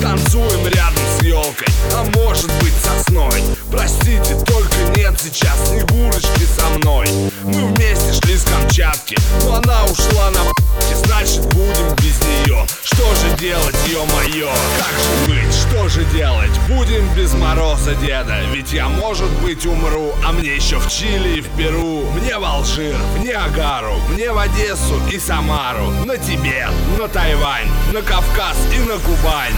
Танцуем рядом с елкой, а может быть сосной Простите, только нет сейчас Снегурочки со мной. Мы вместе шли с Камчатки, но она ушла на Значит будем без нее. Что же делать, ё-моё? Как же быть, же делать? Будем без мороза, деда. Ведь я, может быть, умру. А мне еще в Чили и в Перу Мне в Алжир, в Ниагару Мне в Одессу и Самару. На Тибет, на Тайвань На Кавказ и на Кубань.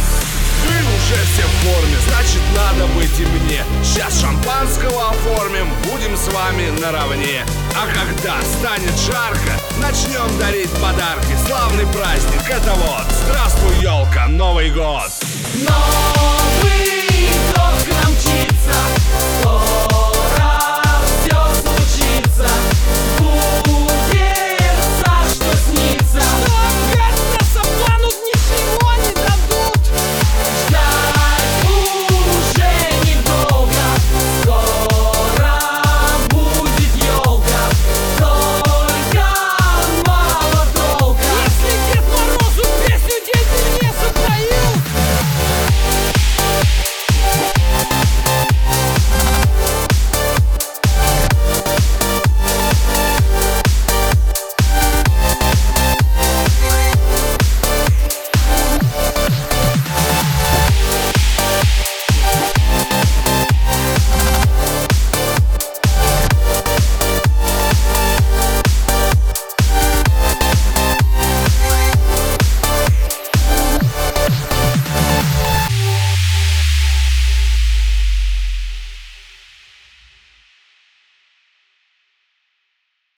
Вы уже все в форме, значит надо быть и мне. Сейчас шампанского оформим, будем с вами наравне. А когда станет жарко, начнем дарить подарки. Славный праздник, это вот, здравствуй, елка, Новый год! No!